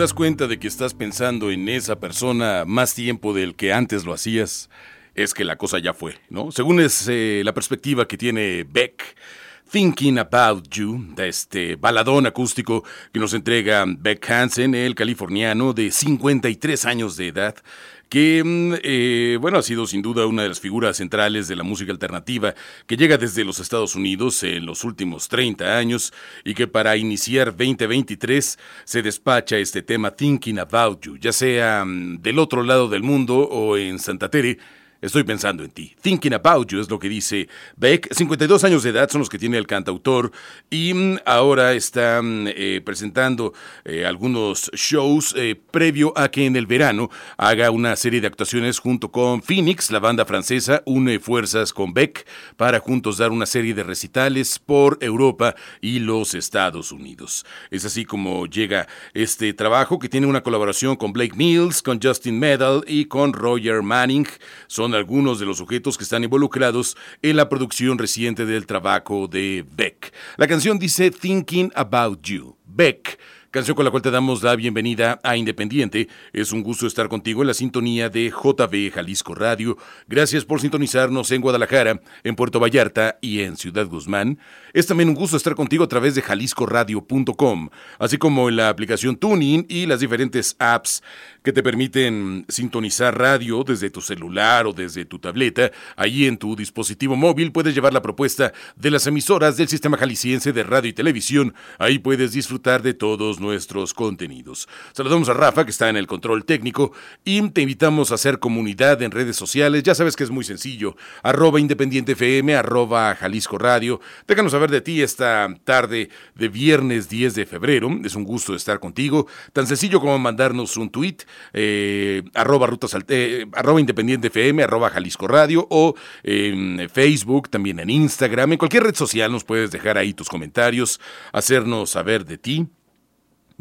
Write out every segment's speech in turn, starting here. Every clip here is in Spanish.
Das cuenta de que estás pensando en esa persona más tiempo del que antes lo hacías, es que la cosa ya fue, ¿no? Según es eh, la perspectiva que tiene Beck, Thinking About You, de este baladón acústico que nos entrega Beck Hansen, el californiano de 53 años de edad, que, mm, eh, bueno, ha sido sin duda una de las figuras centrales de la música alternativa que llega desde los Estados Unidos en los últimos 30 años y que para iniciar 2023 se despacha este tema Thinking About You, ya sea mm, del otro lado del mundo o en Santa Tere Estoy pensando en ti. Thinking about you es lo que dice Beck. 52 años de edad son los que tiene el cantautor y mm, ahora está mm, eh, presentando eh, algunos shows eh, previo a que en el verano haga una serie de actuaciones junto con Phoenix, la banda francesa, une fuerzas con Beck para juntos dar una serie de recitales por Europa y los Estados Unidos. Es así como llega este trabajo que tiene una colaboración con Blake Mills, con Justin Medal y con Roger Manning. Son algunos de los sujetos que están involucrados en la producción reciente del trabajo de Beck. La canción dice Thinking About You. Beck canción con la cual te damos la bienvenida a Independiente. Es un gusto estar contigo en la sintonía de JB Jalisco Radio. Gracias por sintonizarnos en Guadalajara, en Puerto Vallarta y en Ciudad Guzmán. Es también un gusto estar contigo a través de jaliscoradio.com, así como en la aplicación Tuning y las diferentes apps que te permiten sintonizar radio desde tu celular o desde tu tableta. Allí en tu dispositivo móvil puedes llevar la propuesta de las emisoras del Sistema Jalisciense de Radio y Televisión. Ahí puedes disfrutar de todos nuestros contenidos. Saludamos a Rafa, que está en el control técnico, y te invitamos a hacer comunidad en redes sociales. Ya sabes que es muy sencillo. Arroba Independiente FM, arroba Jalisco Radio. Déjanos saber de ti esta tarde de viernes 10 de febrero. Es un gusto estar contigo. Tan sencillo como mandarnos un tweet eh, arroba rutas eh, arroba independiente FM, arroba Jalisco Radio o en Facebook, también en Instagram, en cualquier red social nos puedes dejar ahí tus comentarios, hacernos saber de ti,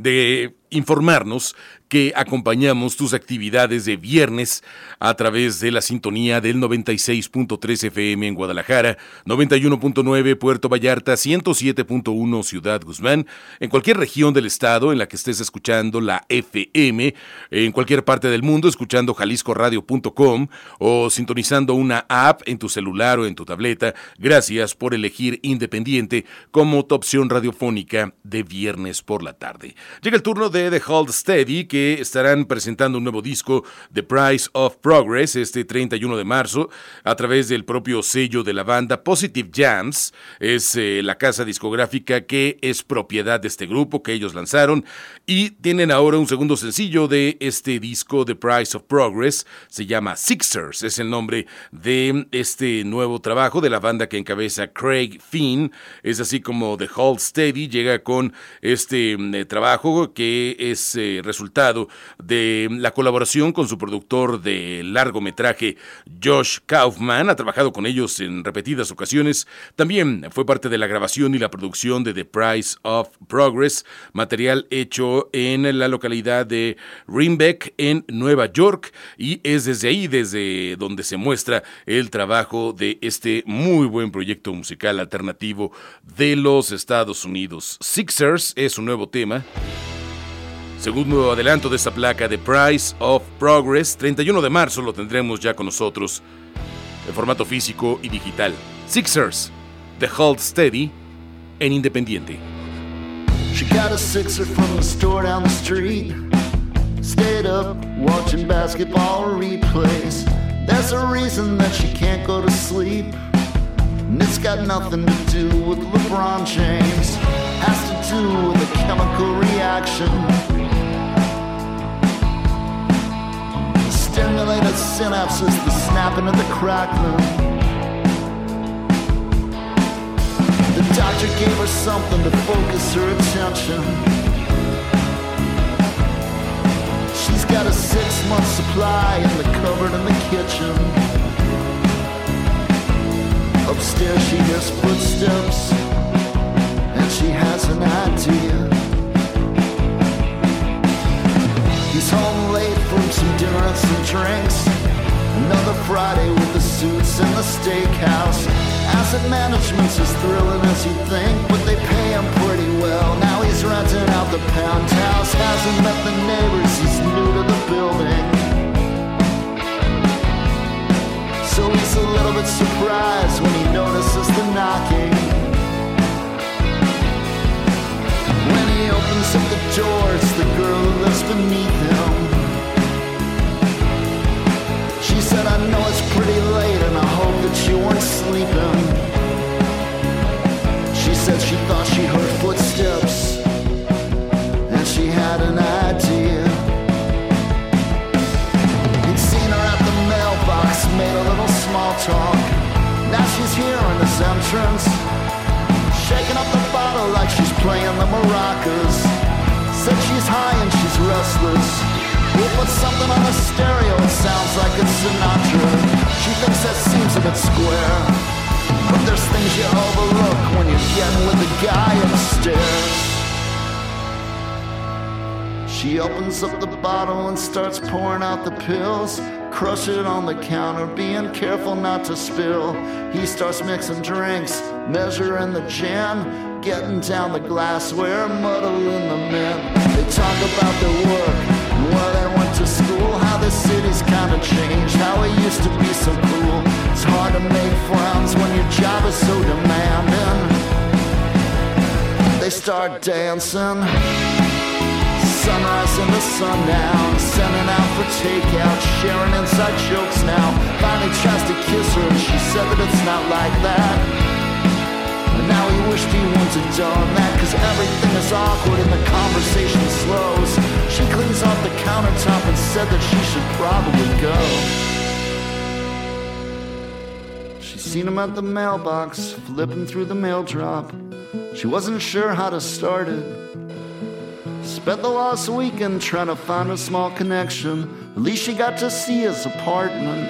de informarnos que acompañamos tus actividades de viernes a través de la sintonía del 96.3 FM en Guadalajara, 91.9 Puerto Vallarta, 107.1 Ciudad Guzmán, en cualquier región del estado en la que estés escuchando la FM, en cualquier parte del mundo escuchando jaliscoradio.com o sintonizando una app en tu celular o en tu tableta. Gracias por elegir Independiente como tu opción radiofónica de viernes por la tarde. Llega el turno de de The Hold Steady, que estarán presentando un nuevo disco, The Price of Progress, este 31 de marzo, a través del propio sello de la banda Positive Jams. Es eh, la casa discográfica que es propiedad de este grupo que ellos lanzaron. Y tienen ahora un segundo sencillo de este disco, The Price of Progress. Se llama Sixers, es el nombre de este nuevo trabajo de la banda que encabeza Craig Finn. Es así como The Hold Steady llega con este mm, trabajo que es resultado de la colaboración con su productor de largometraje Josh Kaufman. Ha trabajado con ellos en repetidas ocasiones. También fue parte de la grabación y la producción de The Price of Progress, material hecho en la localidad de Rimbeck, en Nueva York. Y es desde ahí, desde donde se muestra el trabajo de este muy buen proyecto musical alternativo de los Estados Unidos. Sixers es un nuevo tema. Segundo adelanto de esta placa de Price of Progress, 31 de marzo lo tendremos ya con nosotros en formato físico y digital. Sixers, The Hold Steady en Independiente. She got a sixer from the store down the street. Stayed up watching basketball replays. There's a reason that she can't go to sleep. And it's got nothing to do with LeBron James. Has to do with a chemical reaction. stimulated synapses, the snapping of the crackling. The doctor gave her something to focus her attention. She's got a six month supply in the cupboard in the kitchen. Upstairs, she hears footsteps, and she has an idea. He's home late from some dinner and some drinks. Another Friday with the suits and the steakhouse. Asset management's as thrilling as you think, but they pay him pretty well. Now he's renting out the penthouse. Hasn't met the neighbors, he's new to the building. So he's a little bit surprised when he notices the knocking. When he opens up the door, it's the girl who lives beneath him. She said, I know it's pretty late and I hope that you weren't sleeping. She said she thought she heard footsteps and she had an idea. Talk. Now she's here in his entrance, shaking up the bottle like she's playing the maracas. Said she's high and she's restless. We'll put something on the stereo, it sounds like it's Sinatra. She thinks that seems a bit square. But there's things you overlook when you're getting with the guy upstairs. She opens up the bottle and starts pouring out the pills. Crush it on the counter, being careful not to spill. He starts mixing drinks, measuring the gin, getting down the glassware, muddling the men. They talk about their work, where they went to school, how the city's kinda changed, how it used to be so cool. It's hard to make friends when your job is so demanding. They start dancing sunrise and the sundown, sending out for takeout, sharing inside jokes now. Finally tries to kiss her, and she said that it's not like that. But now he wished he wouldn't have done that, cause everything is awkward and the conversation slows. She cleans off the countertop and said that she should probably go. She's seen him at the mailbox, flipping through the mail drop. She wasn't sure how to start it. Spent the last weekend trying to find a small connection. At least she got to see his apartment.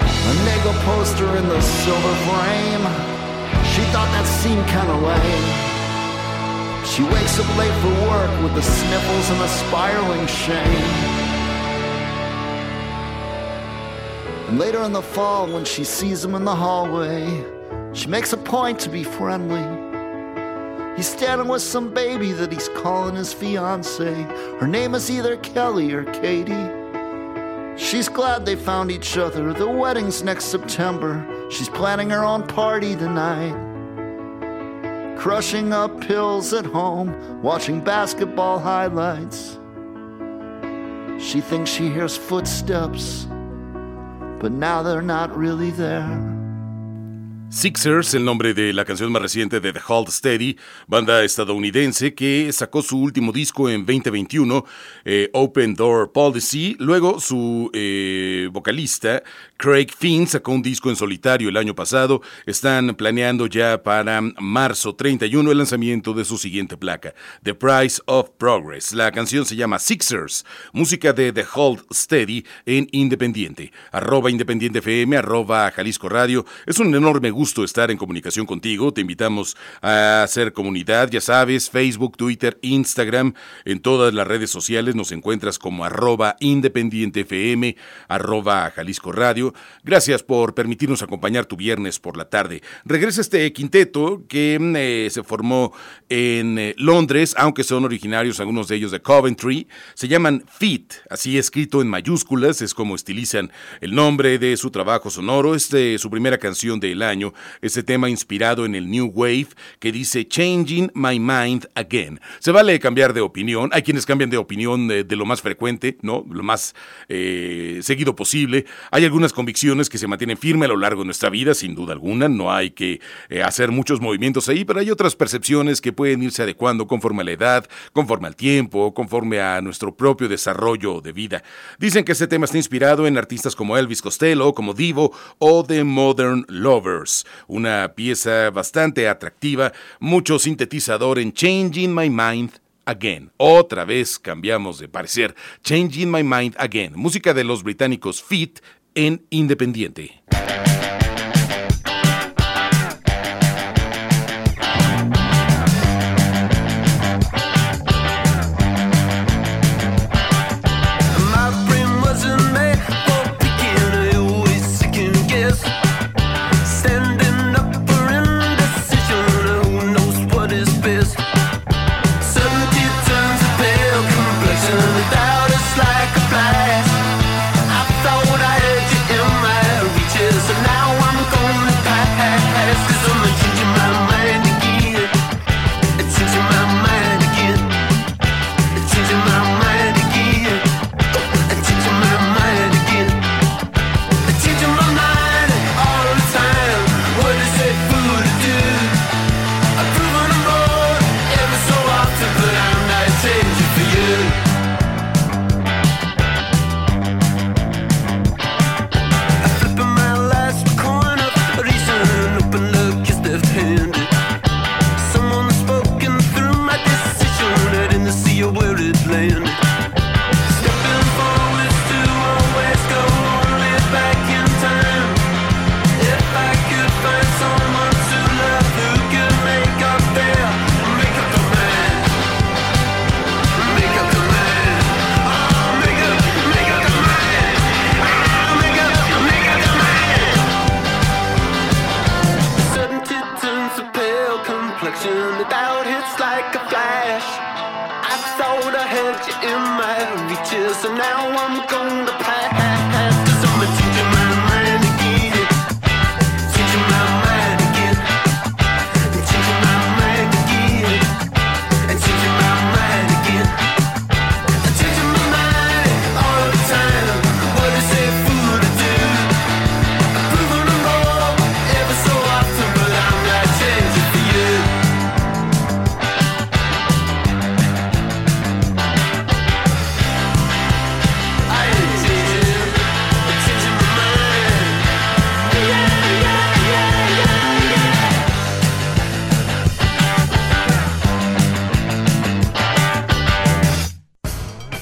A Nego poster in the silver frame. She thought that seemed kinda lame. She wakes up late for work with the sniffles and a spiraling shame. And later in the fall, when she sees him in the hallway, she makes a point to be friendly. He's standing with some baby that he's calling his fiance. Her name is either Kelly or Katie. She's glad they found each other. The wedding's next September. She's planning her own party tonight. Crushing up pills at home, watching basketball highlights. She thinks she hears footsteps, but now they're not really there. Sixers, el nombre de la canción más reciente de The Hold Steady, banda estadounidense que sacó su último disco en 2021, eh, Open Door Policy. Luego su eh, vocalista, Craig Finn, sacó un disco en solitario el año pasado. Están planeando ya para marzo 31 el lanzamiento de su siguiente placa, The Price of Progress. La canción se llama Sixers, música de The Hold Steady en Independiente. Arroba Independiente FM, Jalisco Radio. Es un enorme gusto gusto estar en comunicación contigo. Te invitamos a hacer comunidad, ya sabes, Facebook, Twitter, Instagram, en todas las redes sociales nos encuentras como arroba independiente FM, arroba Jalisco Radio. Gracias por permitirnos acompañar tu viernes por la tarde. Regresa este quinteto que mm, eh, se formó en eh, Londres, aunque son originarios algunos de ellos de Coventry. Se llaman Fit, así escrito en mayúsculas, es como estilizan el nombre de su trabajo sonoro. Es su primera canción del año este tema inspirado en el New Wave que dice Changing My Mind Again. Se vale cambiar de opinión, hay quienes cambian de opinión de, lo más frecuente, ¿no? Lo más eh, seguido posible. Hay algunas convicciones que se mantienen firmes a lo largo de nuestra vida, sin duda alguna, no hay que eh, hacer muchos movimientos ahí, pero hay otras percepciones que pueden irse adecuando conforme a la edad, conforme al tiempo, conforme a nuestro propio desarrollo de vida. Dicen que este tema está inspirado en artistas como Elvis Costello, como Divo o The Modern Lovers una pieza bastante atractiva, mucho sintetizador en Changing My Mind Again. Otra vez cambiamos de parecer. Changing My Mind Again. Música de los británicos Fit en Independiente.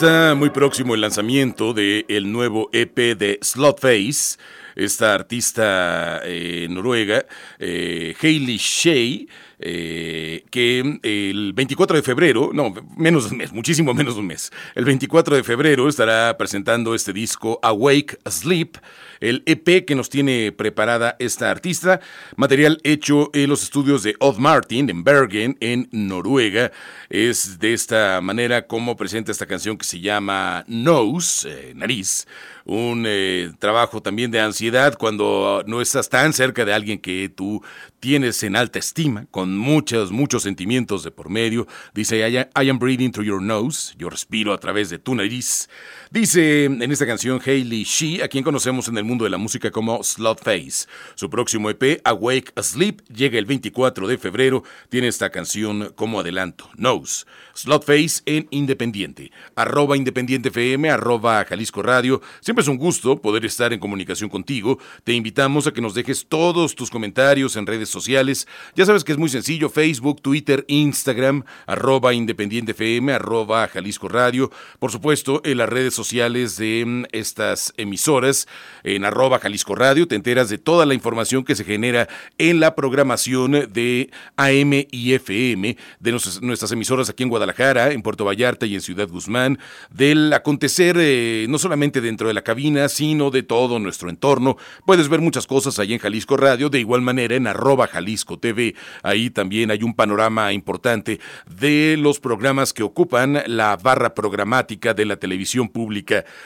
Está muy próximo el lanzamiento del el nuevo EP de Slotface, esta artista eh, noruega, eh, Hailey Shea. Eh, que eh, el 24 de febrero, no, menos de un mes, muchísimo menos de un mes, el 24 de febrero estará presentando este disco Awake Sleep, el EP que nos tiene preparada esta artista. Material hecho en los estudios de Odd Martin en Bergen, en Noruega. Es de esta manera como presenta esta canción que se llama Nose, eh, Nariz. Un eh, trabajo también de ansiedad cuando no estás tan cerca de alguien que tú tienes en alta estima, con muchos, muchos sentimientos de por medio. Dice, I am breathing through your nose, yo respiro a través de tu nariz. Dice en esta canción Hailey She, a quien conocemos en el mundo de la música como Slotface. Su próximo EP, Awake Asleep, llega el 24 de febrero. Tiene esta canción como adelanto, Nose. Slotface en Independiente. Arroba Independiente FM, arroba Jalisco Radio. Siempre es un gusto poder estar en comunicación contigo. Te invitamos a que nos dejes todos tus comentarios en redes sociales. Ya sabes que es muy sencillo, Facebook, Twitter, Instagram, arroba Independiente FM, arroba Jalisco Radio. Por supuesto, en las redes sociales de mm, estas emisoras, en arroba Jalisco Radio, te enteras de toda la información que se genera en la programación de AM y FM, de nuestras emisoras aquí en Guadalajara, en Puerto Vallarta y en Ciudad Guzmán, del acontecer eh, no solamente dentro de la cabina, sino de todo nuestro entorno. Puedes ver muchas cosas ahí en Jalisco Radio, de igual manera en arroba Jalisco TV. Ahí también hay un panorama importante de los programas que ocupan la barra programática de la televisión pública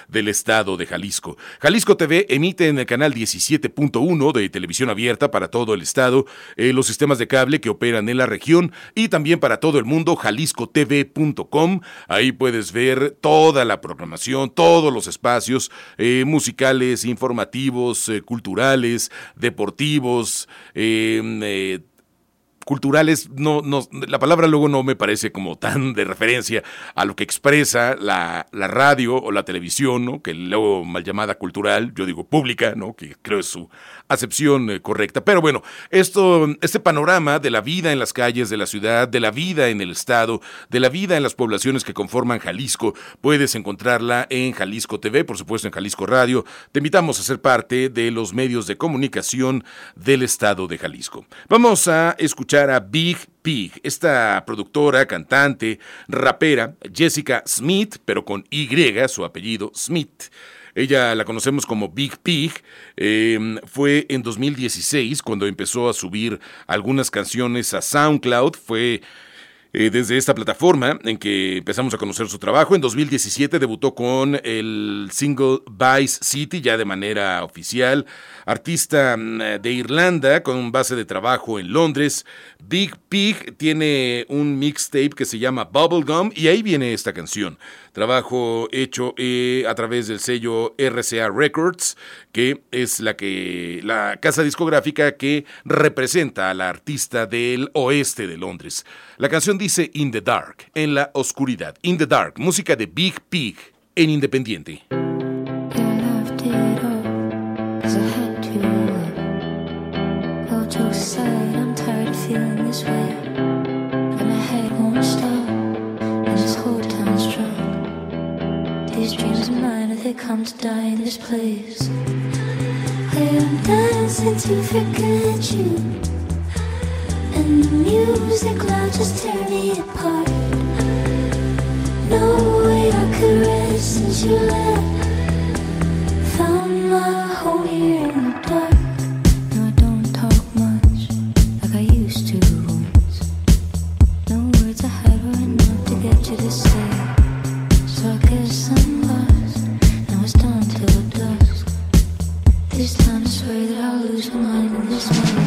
del estado de Jalisco. Jalisco TV emite en el canal 17.1 de televisión abierta para todo el estado, eh, los sistemas de cable que operan en la región y también para todo el mundo jaliscotv.com. Ahí puedes ver toda la programación, todos los espacios eh, musicales, informativos, eh, culturales, deportivos, culturales, no, no, la palabra luego no me parece como tan de referencia a lo que expresa la, la radio o la televisión, ¿no? que luego mal llamada cultural, yo digo pública, ¿no? que creo es su acepción eh, correcta. Pero bueno, esto, este panorama de la vida en las calles de la ciudad, de la vida en el estado, de la vida en las poblaciones que conforman Jalisco, puedes encontrarla en Jalisco TV, por supuesto en Jalisco Radio. Te invitamos a ser parte de los medios de comunicación del estado de Jalisco. Vamos a escuchar a Big Pig, esta productora, cantante, rapera, Jessica Smith, pero con Y, su apellido Smith. Ella la conocemos como Big Pig. Em, fue en 2016 cuando empezó a subir algunas canciones a SoundCloud. Fue eh, desde esta plataforma en que empezamos a conocer su trabajo. En 2017 debutó con el single Vice City ya de manera oficial. Artista mm, de Irlanda con base de trabajo en Londres. Big Pig tiene un mixtape que se llama Bubblegum y ahí viene esta canción. Trabajo hecho eh, a través del sello RCA Records, que es la que la casa discográfica que representa a la artista del oeste de Londres. La canción dice In the Dark, en la oscuridad. In the Dark, música de Big Pig en Independiente. Come to die in this place. I'm dancing to forget you, and the music loud just tear me apart. No way I could rest since you left. Found my home here This time I swear that I'll lose my mind in this maze.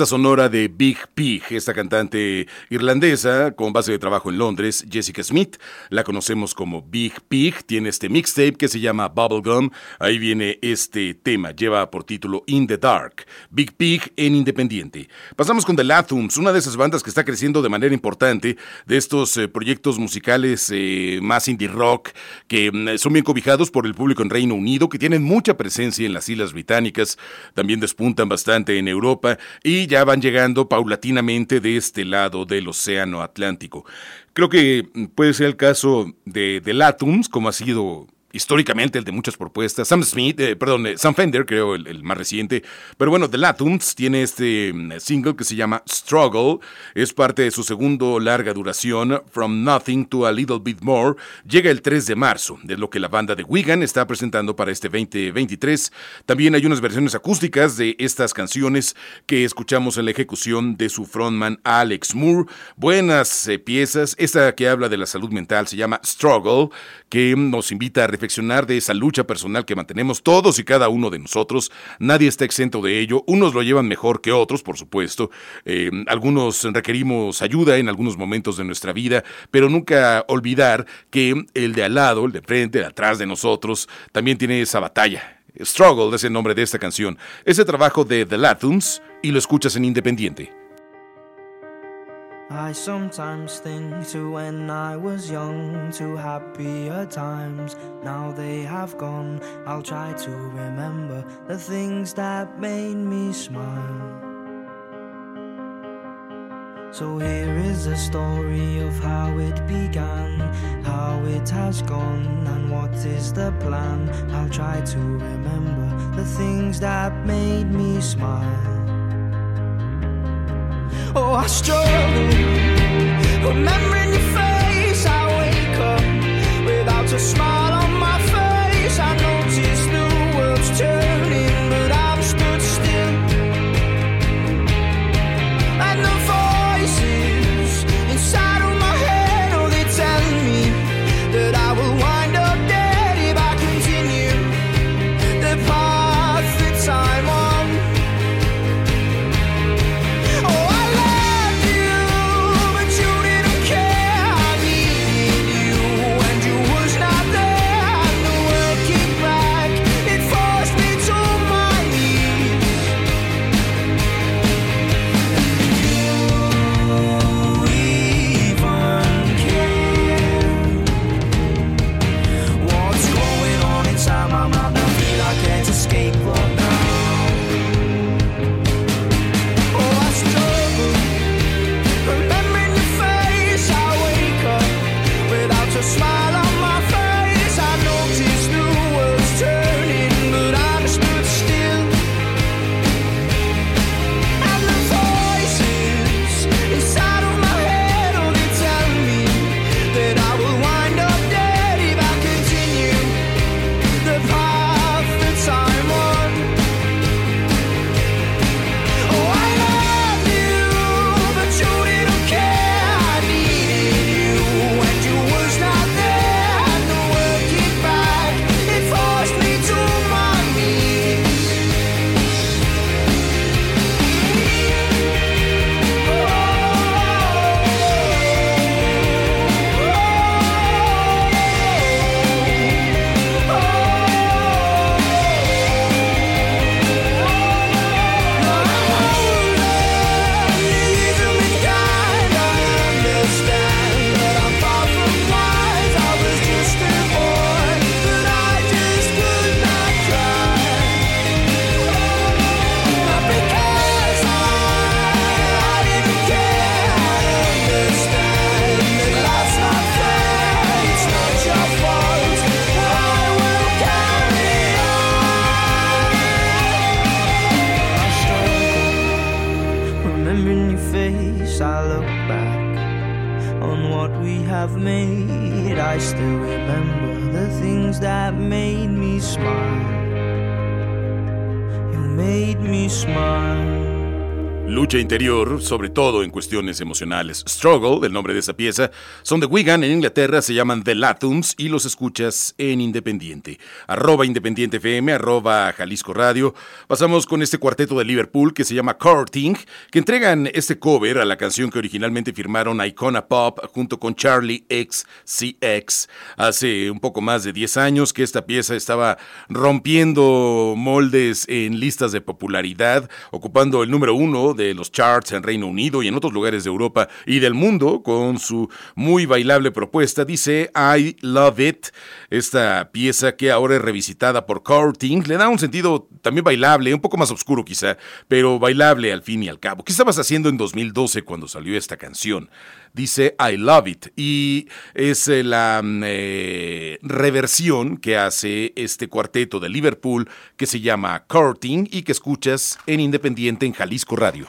Propuesta sonora de Big Pig, esta cantante irlandesa con base de trabajo en Londres, Jessica Smith, la conocemos como Big Pig, tiene este mixtape que se llama Bubblegum, ahí viene este tema, lleva por título In the Dark, Big Pig en Independiente. Pasamos con The Latums, una de esas bandas que está creciendo de manera importante, de estos eh, proyectos musicales eh, más indie rock, que mm, son bien cobijados por el público en Reino Unido, que tienen mucha presencia en las Islas Británicas, también despuntan bastante en Europa, y ya van llegando paulatinamente de este lado del Océano Atlántico. Creo que puede ser el caso de, de Latums, como ha sido históricamente el de muchas propuestas. Sam Smith, eh, perdón, eh, Sam Fender, creo, el, más reciente. Pero bueno, The Latums tiene este mm, single que se llama Struggle. Es parte de su segundo larga duración, From Nothing to a Little Bit More. Llega el 3 de marzo, de lo que la banda de Wigan está presentando para este 2023. También hay unas versiones acústicas de estas canciones que escuchamos en la ejecución de su frontman Alex Moore. Buenas eh, piezas. Esta que habla de la salud mental se llama Struggle, que nos invita a reflexionar de esa lucha personal que mantenemos todos y cada uno de nosotros. Nadie está exento de ello. Unos lo llevan mejor que otros, por supuesto. Eh, algunos requerimos ayuda en algunos momentos de nuestra vida, pero nunca olvidar que el de al lado, el de frente, de atrás de nosotros, también tiene esa batalla. Struggle es el nombre de esta canción. Ese trabajo de The Latums y lo escuchas en Independiente. I sometimes think to when I was young, to happier times. Now they have gone. I'll try to remember the things that made me smile. So here is the story of how it began, how it has gone, and what is the plan. I'll try to remember the things that made me smile. Oh, I struggle remembering your face. I wake up without a smile on my face. I notice interior, sobre todo en cuestiones emocionales. Struggle, el nombre de esa pieza, son de Wigan en Inglaterra, se llaman The Latums y los escuchas en Independiente. Independiente FM, arroba Jalisco Radio. Pasamos con este cuarteto de Liverpool que se llama Courting, que entregan este cover a la canción que originalmente firmaron Icona Pop junto con Charlie XCX. Hace un poco más de 10 años que esta pieza estaba rompiendo moldes en listas de popularidad, ocupando el número uno de los en Reino Unido y en otros lugares de Europa y del mundo con su muy bailable propuesta. Dice I Love It, esta pieza que ahora es revisitada por Courting, le da un sentido también bailable, un poco más oscuro quizá, pero bailable al fin y al cabo. ¿Qué estabas haciendo en 2012 cuando salió esta canción? Dice I Love It y es eh, la mm, eh, reversión que hace este cuarteto de Liverpool que se llama Courting y que escuchas en Independiente en Jalisco Radio.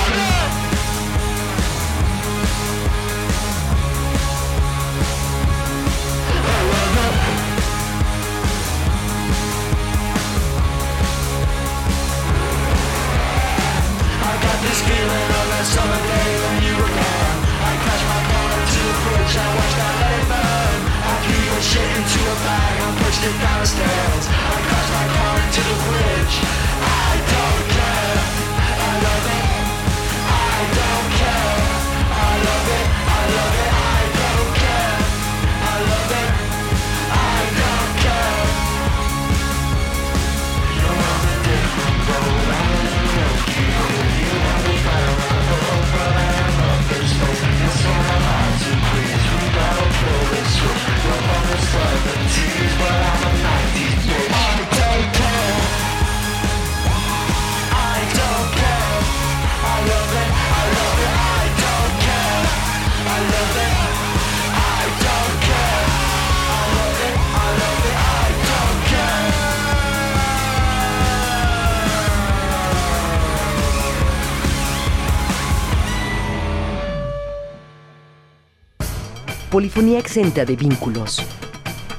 Polifonía exenta de vínculos.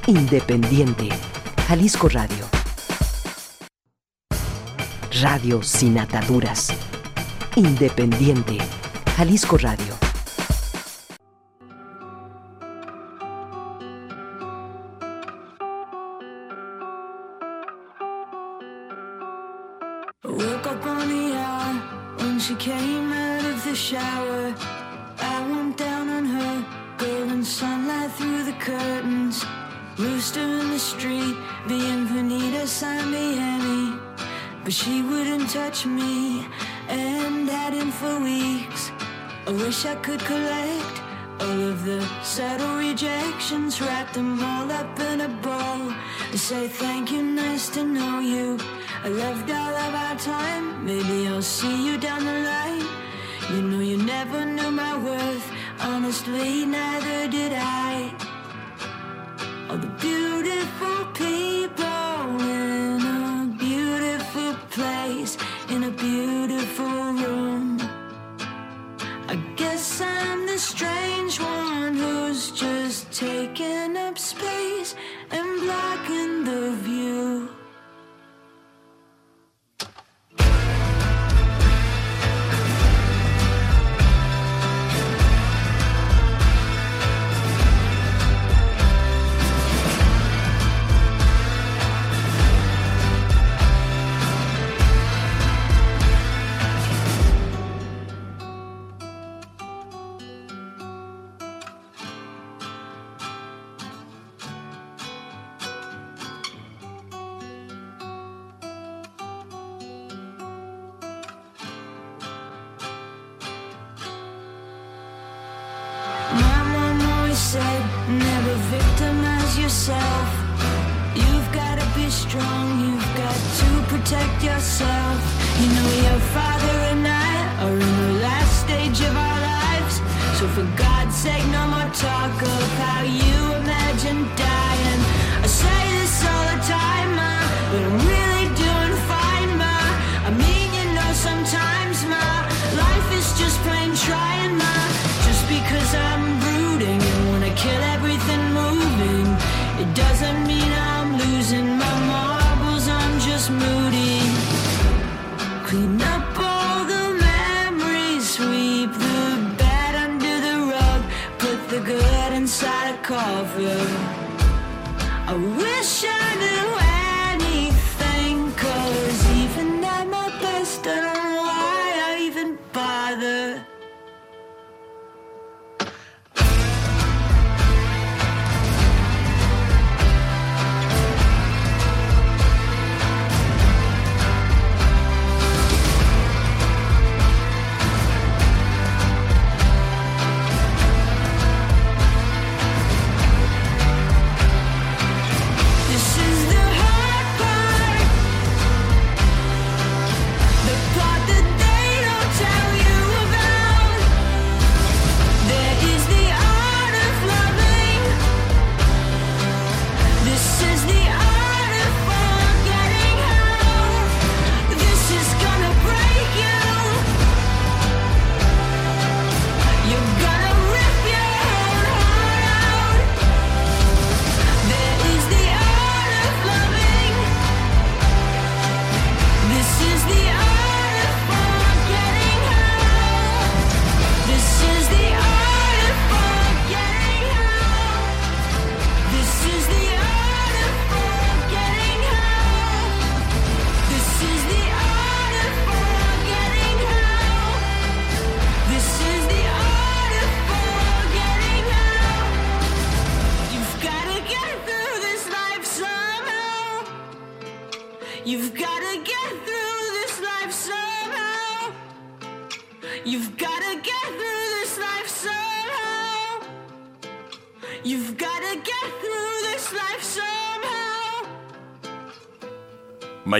Independiente. Jalisco Radio. Radio sin ataduras. Independiente. Jalisco Radio. Woke when she came out of the shower. Curtains. Rooster in the street, the Bienvenida San Miami. But she wouldn't touch me, and hadn't for weeks. I wish I could collect all of the subtle rejections, wrap them all up in a bow. To say thank you, nice to know you. I loved all of our time. Maybe I'll see you down the line. You know you never knew my worth. Honestly, neither did I. All the beautiful people in a beautiful place, in a beautiful yourself. You've gotta be strong, you've got to protect yourself. You know, your father and I are in the last stage of our lives. So, for God's sake, no more talk of how you imagine dying.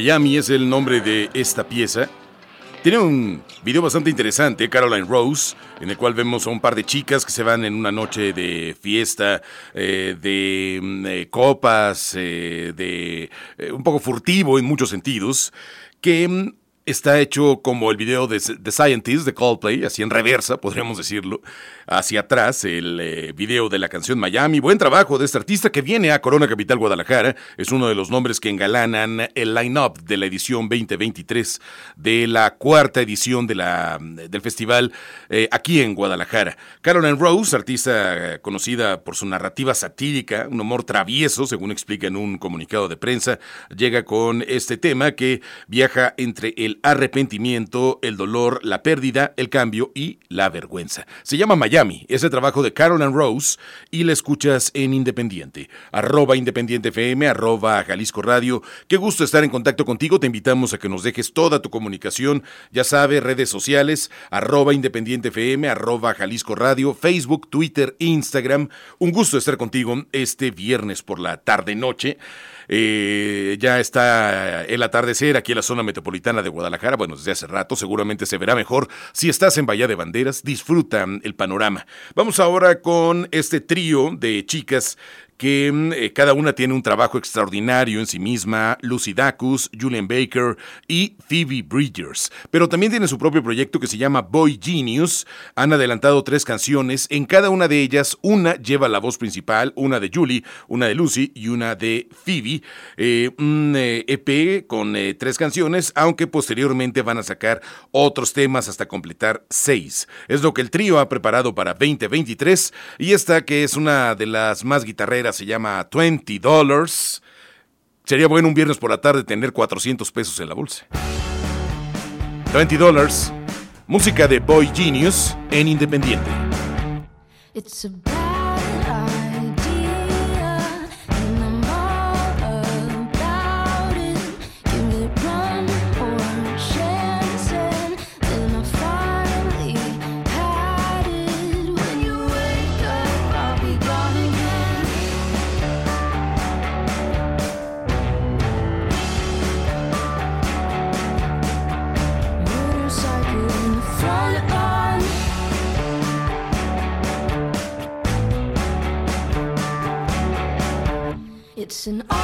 Miami es el nombre de esta pieza. Tiene un video bastante interesante, Caroline Rose, en el cual vemos a un par de chicas que se van en una noche de fiesta, eh, de mm, eh, copas, eh, de un poco furtivo en muchos sentidos, que mm, está hecho como el video de The Scientist de Coldplay, así en reversa, podríamos decirlo, hacia atrás, el eh, video de la canción Miami. Buen trabajo de este artista que viene a Corona Capital Guadalajara. Es uno de los nombres que engalanan el line-up de la edición 2023 de la cuarta edición de la, del festival eh, aquí en Guadalajara. Caroline Rose, artista eh, conocida por su narrativa satírica, un humor travieso, según explica en un comunicado de prensa, llega con este tema que viaja entre el arrepentimiento, el dolor, la pérdida, el cambio y la vergüenza. Se llama Miami, es el trabajo de Caroline Rose y la escuchas en Independiente. Arroba Independiente FM, arroba Jalisco Radio. Qué gusto estar en contacto contigo. Te invitamos a que nos dejes toda tu comunicación. Ya sabes, redes sociales, arroba Independiente FM, arroba Jalisco Radio, Facebook, Twitter, Instagram. Un gusto estar contigo este viernes por la tarde-noche. Eh, ya está el atardecer aquí en la zona metropolitana de Guadalajara. Bueno, desde hace rato seguramente se verá mejor. Si estás en Bahía de Banderas, disfruta el panorama. Vamos ahora con este trío de chicas que mm, eh, cada una tiene un trabajo extraordinario en sí misma, Lucy Dacus, Julian Baker y Phoebe Bridgers. Pero también tiene su propio proyecto que se llama Boy Genius. Han adelantado tres canciones. En cada una de ellas, una lleva la voz principal, una de Julie, una de Lucy y una de Phoebe. Eh, un eh, EP con tres canciones, aunque posteriormente van a sacar otros temas hasta completar seis. Es lo que el trío ha preparado para 2023 y esta que es una de las más guitarreras se llama 20 Dollars. Sería bueno un viernes por la tarde tener 400 pesos en la bolsa. 20 Dollars. Música de Boy Genius en Independiente. It's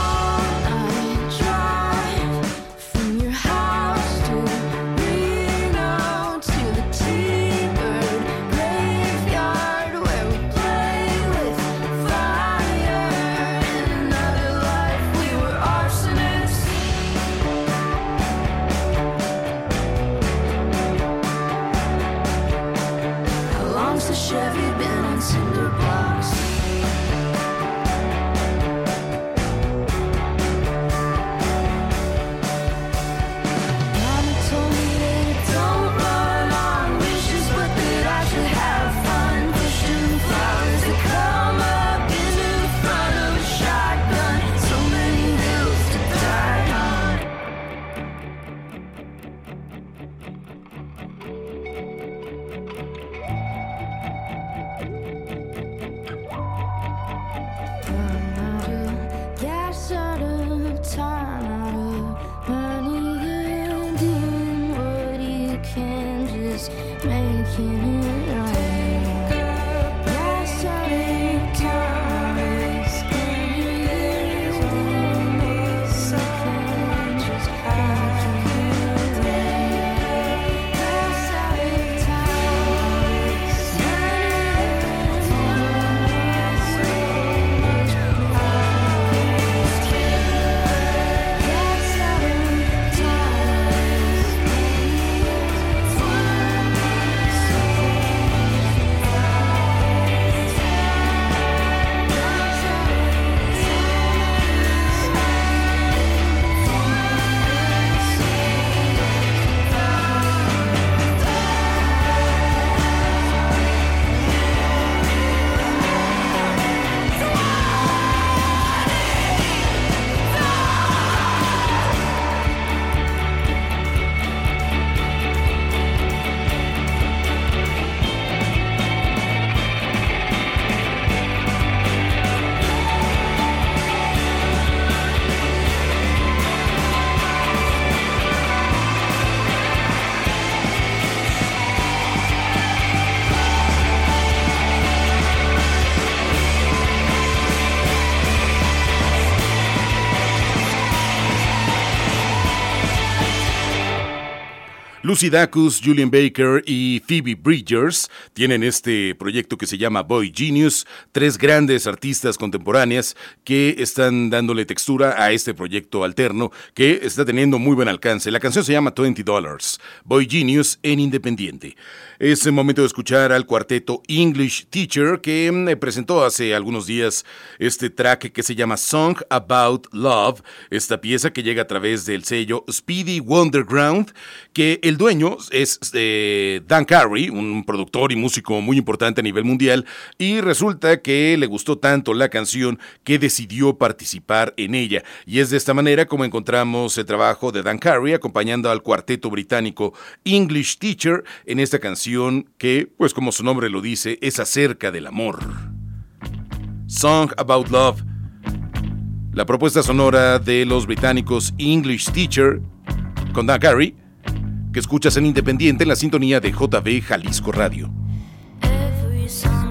Lucy Dacus, Julian Baker y Phoebe Bridgers tienen este proyecto que se llama Boy Genius, tres grandes artistas contemporáneas que están dándole textura a este proyecto alterno que está teniendo muy buen alcance. La canción se llama 20 Dollars, Boy Genius en Independiente. Es el momento de escuchar al cuarteto English Teacher que mm, presentó hace algunos días este track que se llama Song About Love, esta pieza que llega a través del sello Speedy Wonderground, que el dueño es eh, Dan Carey, un productor y músico muy importante a nivel mundial, y resulta que le gustó tanto la canción que decidió participar en ella. Y es de esta manera como encontramos el trabajo de Dan Carey acompañando al cuarteto británico English Teacher en esta canción que, pues como su nombre lo dice, es acerca del amor. Song About Love. La propuesta sonora de los británicos English Teacher con Dan Carey, que escuchas en Independiente en la sintonía de JB Jalisco Radio. Every song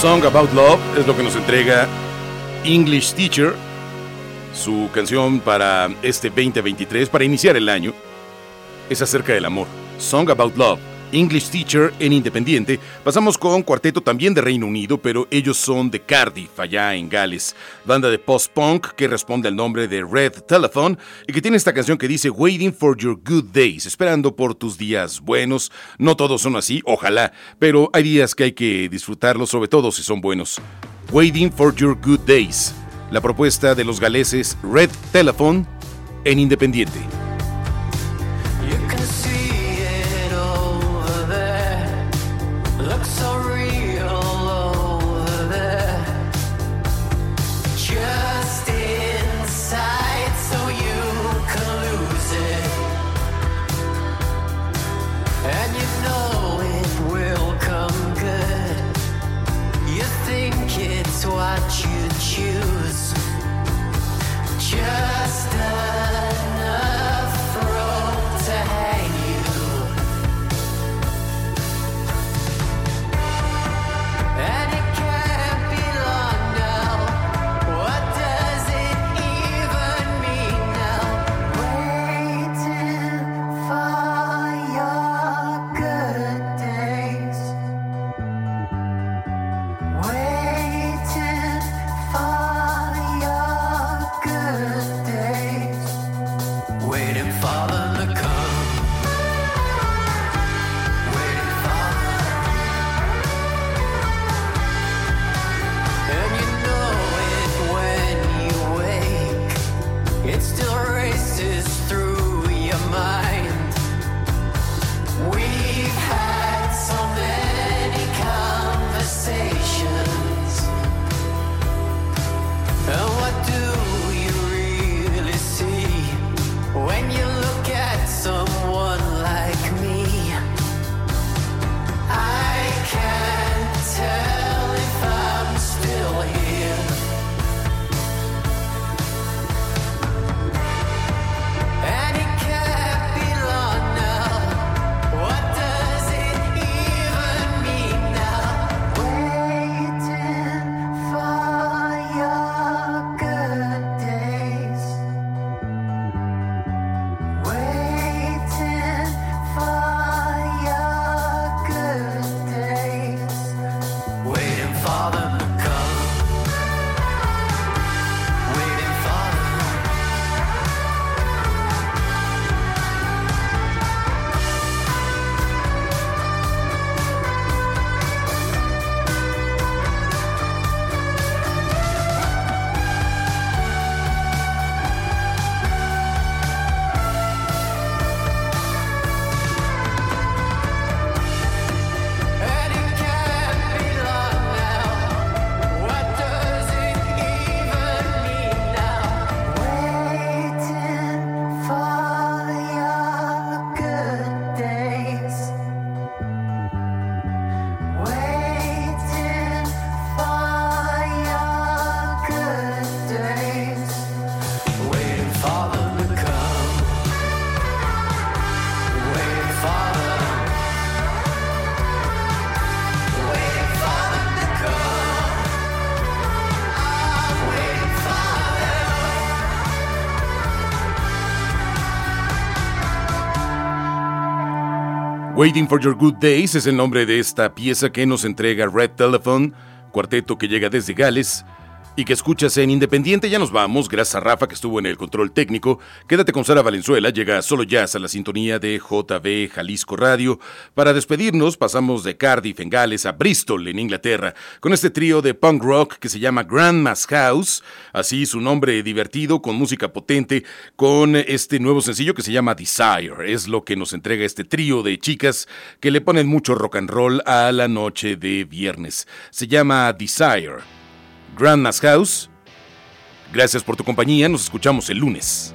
Song About Love es lo que nos entrega English Teacher, su canción para este 2023, para iniciar el año. Es acerca del amor. Song About Love. English Teacher en Independiente. Pasamos con cuarteto también de Reino Unido, pero ellos son de Cardiff, allá en Gales. Banda de post-punk que responde al nombre de Red Telephone y que tiene esta canción que dice Waiting for Your Good Days, esperando por tus días buenos. No todos son así, ojalá, pero hay días que hay que disfrutarlos, sobre todo si son buenos. Waiting for Your Good Days. La propuesta de los galeses Red Telephone en Independiente. Waiting for Your Good Days es el nombre de esta pieza que nos entrega Red Telephone, cuarteto que llega desde Gales y que escuchas en Independiente. Ya nos vamos, gracias a Rafa que estuvo en el control técnico. Quédate con Sara Valenzuela, llega solo jazz a la sintonía de JB Jalisco Radio. Para despedirnos, pasamos de Cardiff en Gales a Bristol en Inglaterra, con este trío de punk rock que se llama Grandma's House, así su nombre divertido, con música potente, con este nuevo sencillo que se llama Desire. Es lo que nos entrega este trío de chicas que le ponen mucho rock and roll a la noche de viernes. Se llama Desire. Grandma's House. Gracias por tu compañía, nos escuchamos el lunes.